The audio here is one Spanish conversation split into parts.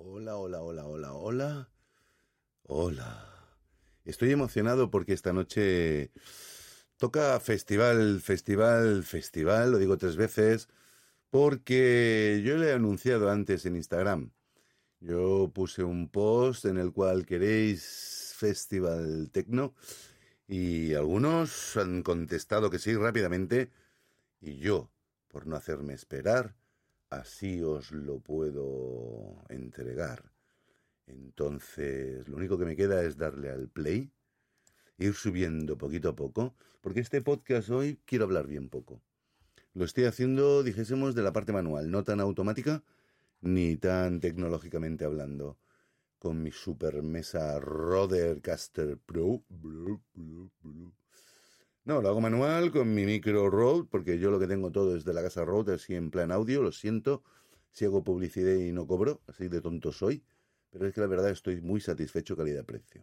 Hola, hola, hola, hola, hola. Hola. Estoy emocionado porque esta noche toca festival, festival, festival, lo digo tres veces, porque yo le he anunciado antes en Instagram. Yo puse un post en el cual queréis Festival Tecno y algunos han contestado que sí rápidamente y yo, por no hacerme esperar, así os lo puedo entregar. Entonces, lo único que me queda es darle al play, ir subiendo poquito a poco, porque este podcast hoy quiero hablar bien poco. Lo estoy haciendo, dijésemos, de la parte manual, no tan automática ni tan tecnológicamente hablando. Con mi super mesa Rodecaster Pro. No, lo hago manual con mi micro Rode, porque yo lo que tengo todo es de la casa Rode, así en plan audio, lo siento si hago publicidad y no cobro, así de tonto soy, pero es que la verdad estoy muy satisfecho calidad-precio.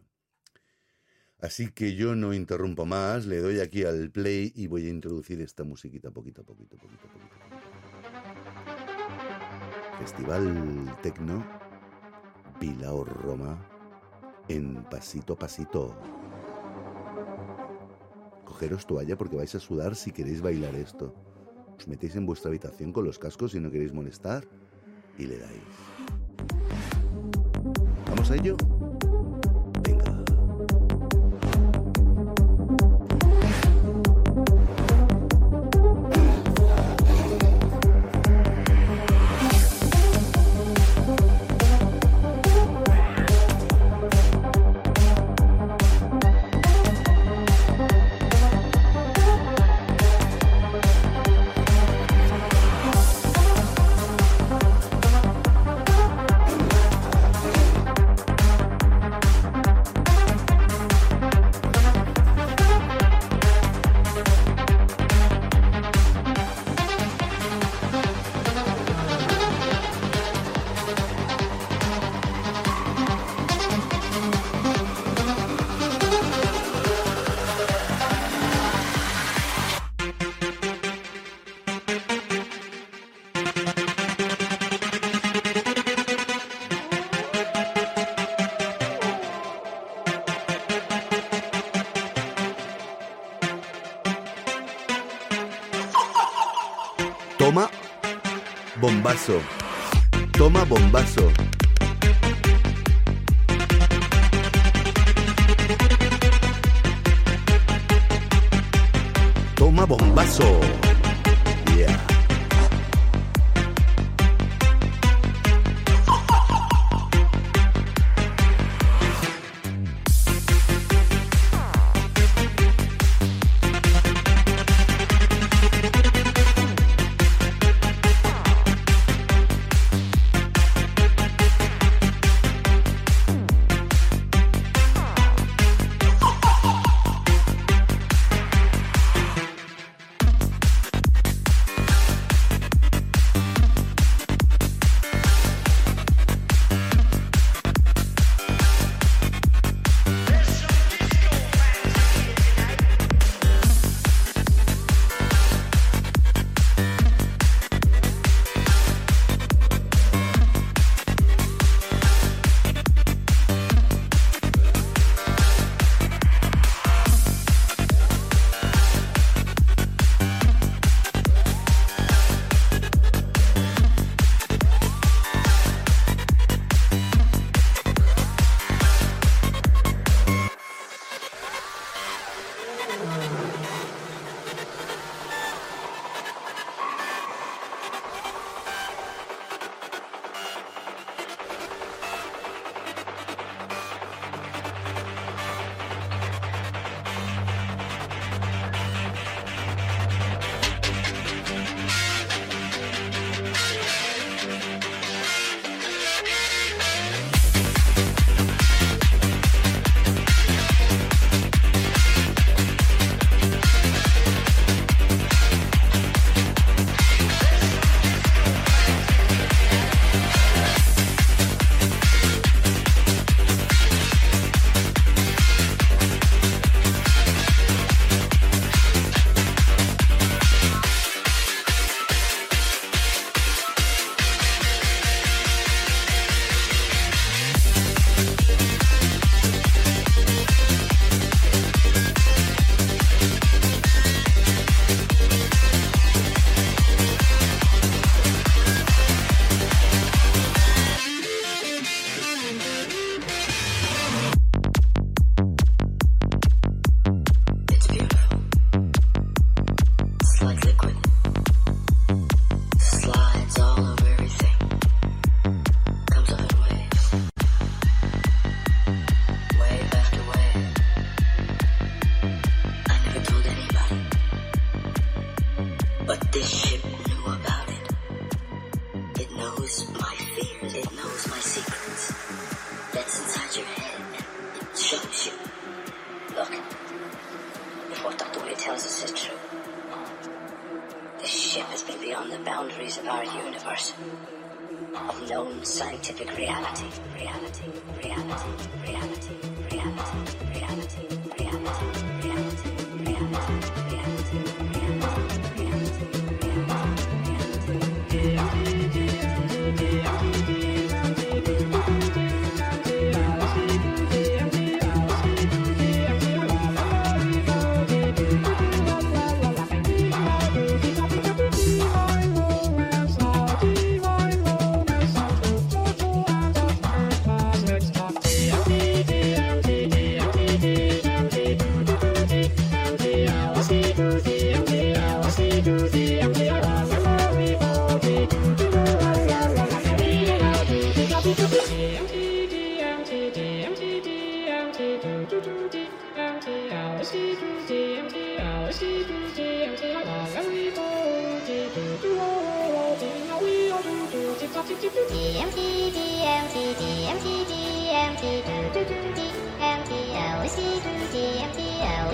Así que yo no interrumpo más, le doy aquí al play y voy a introducir esta musiquita poquito a poquito, poquito a poquito. Festival Tecno, Bilao Roma, en pasito pasito cogeros toalla porque vais a sudar si queréis bailar esto. Os metéis en vuestra habitación con los cascos si no queréis molestar y le dais. ¿Vamos a ello? Bombazo. Toma bombazo.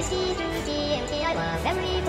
whiskey doo I love every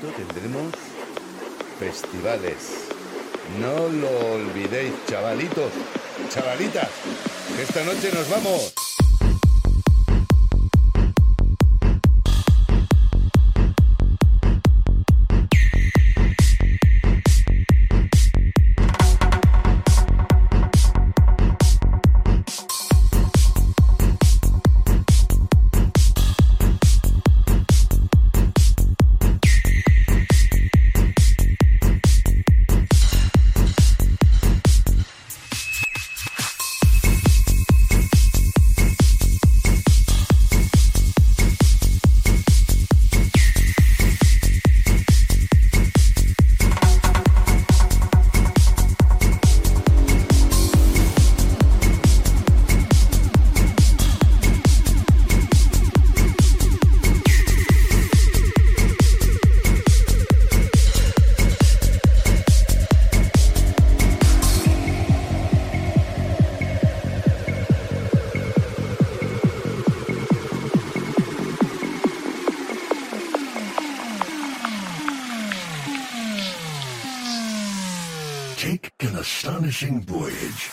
tendremos festivales. No lo olvidéis, chavalitos, chavalitas, que esta noche nos vamos. take an astonishing voyage.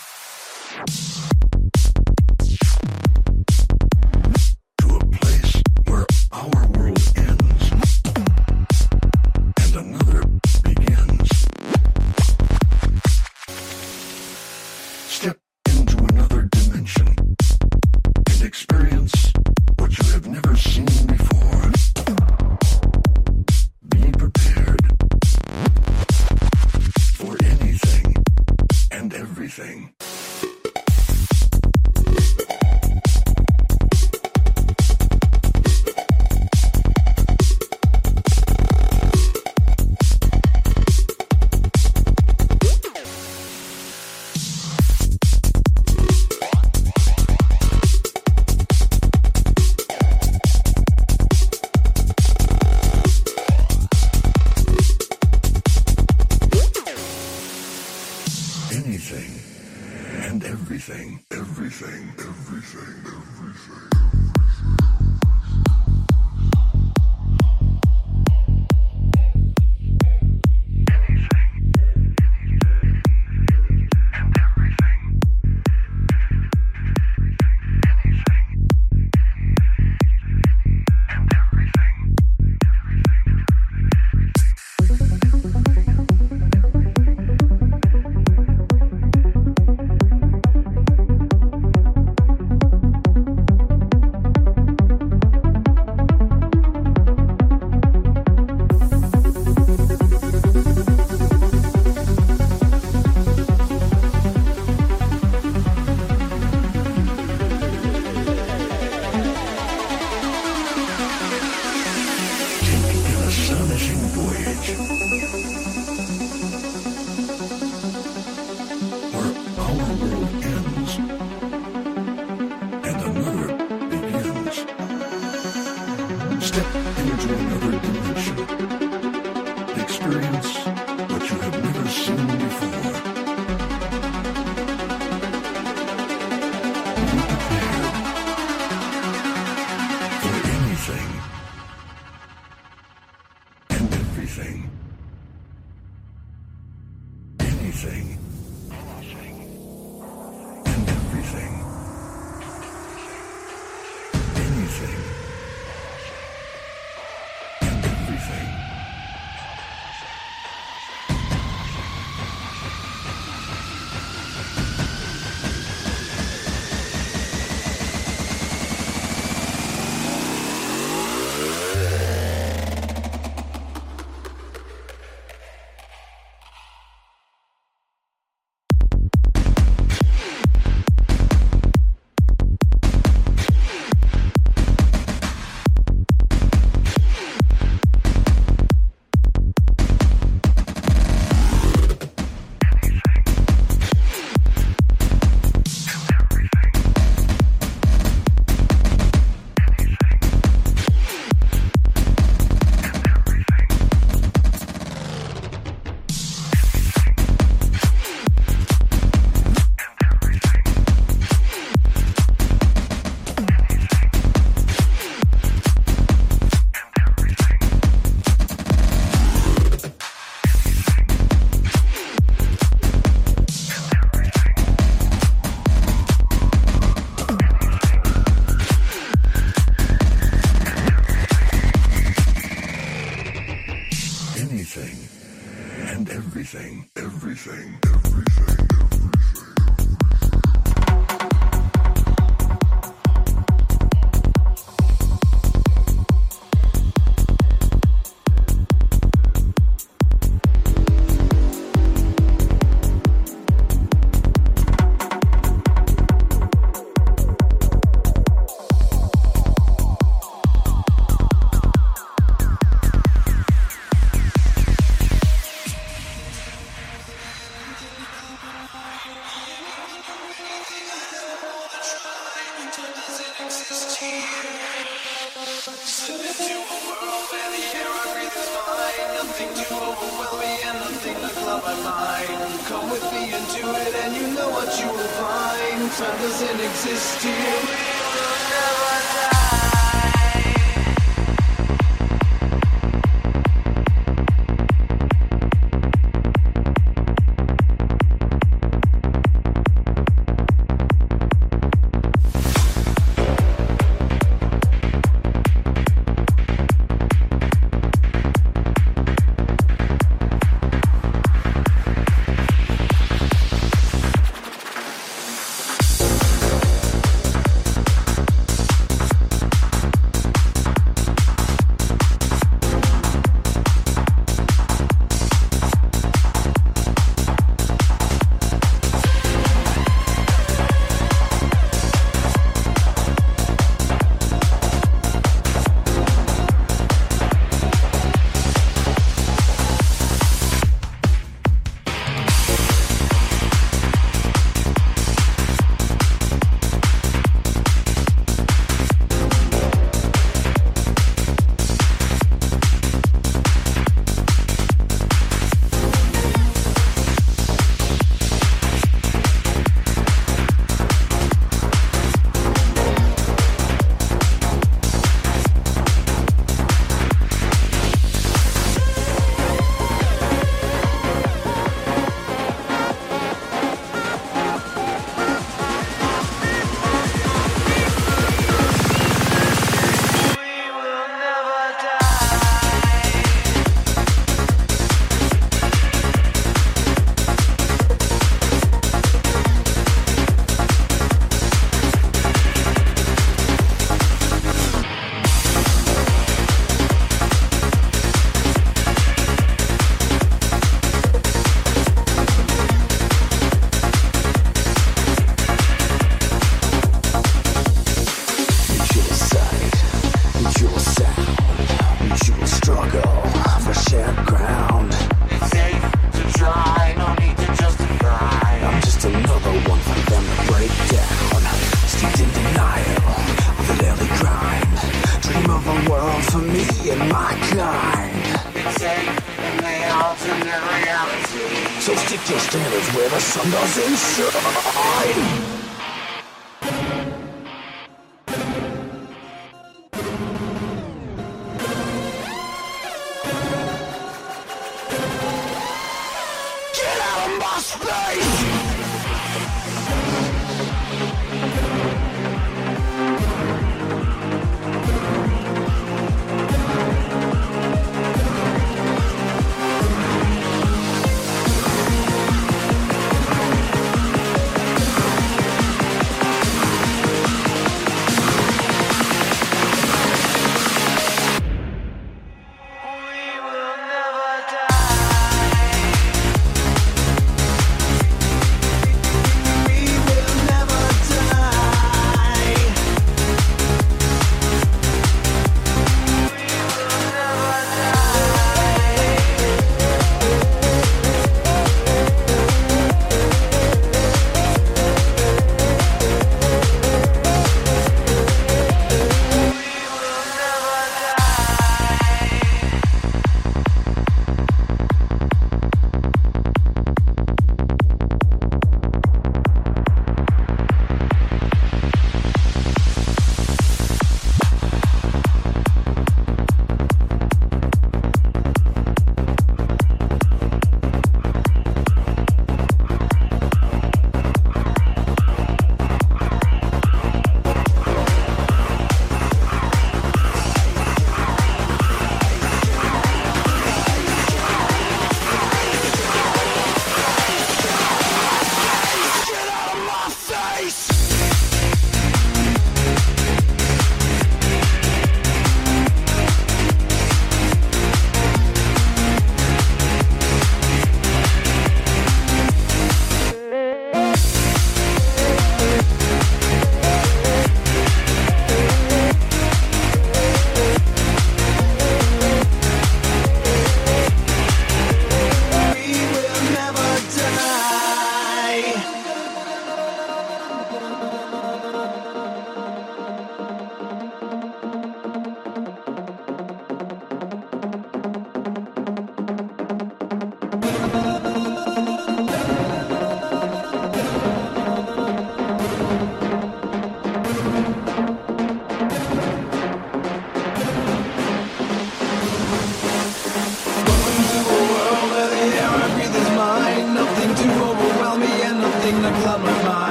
everything, everything, everything. my mind. Come with me and do it, and you know what you will find. Time doesn't exist here. For me and my kind. So stick your standards where the sun doesn't shine.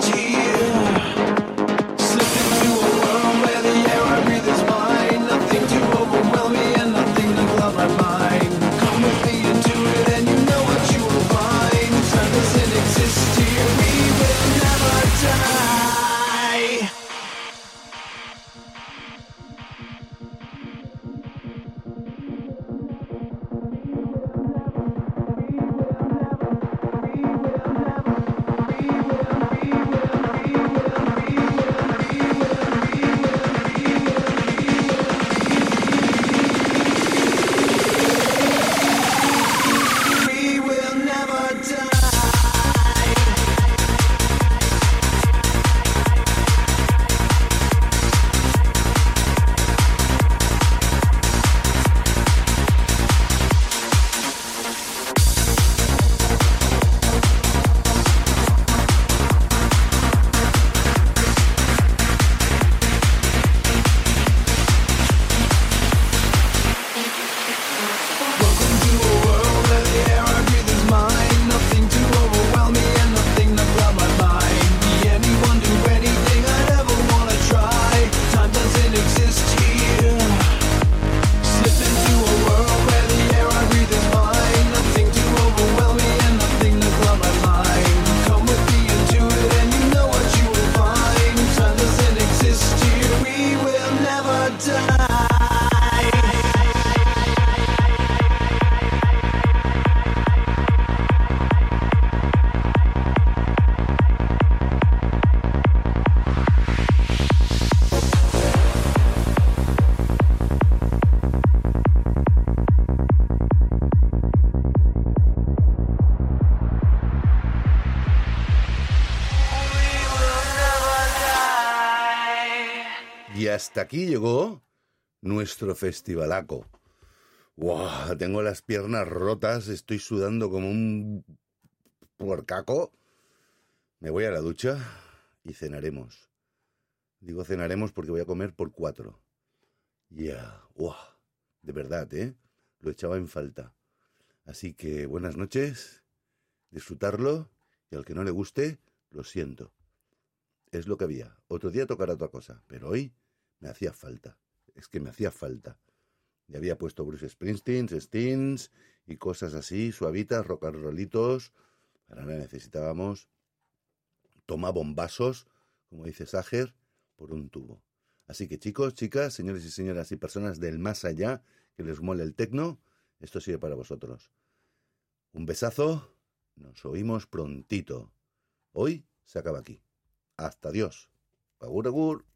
just done. Hasta aquí llegó nuestro festivalaco. ¡Wow! Tengo las piernas rotas, estoy sudando como un puercaco. Me voy a la ducha y cenaremos. Digo cenaremos porque voy a comer por cuatro. Ya, ¡wow! De verdad, ¿eh? Lo echaba en falta. Así que buenas noches, disfrutarlo y al que no le guste, lo siento. Es lo que había. Otro día tocará otra cosa, pero hoy me hacía falta. Es que me hacía falta. Ya había puesto Bruce Springsteen, Steens y cosas así, suavitas, rock and rollitos. Ahora necesitábamos toma bombazos, como dice Sager, por un tubo. Así que chicos, chicas, señores y señoras y personas del más allá que les mole el tecno, esto sigue para vosotros. Un besazo, nos oímos prontito. Hoy se acaba aquí. Hasta Dios. Agur, agur.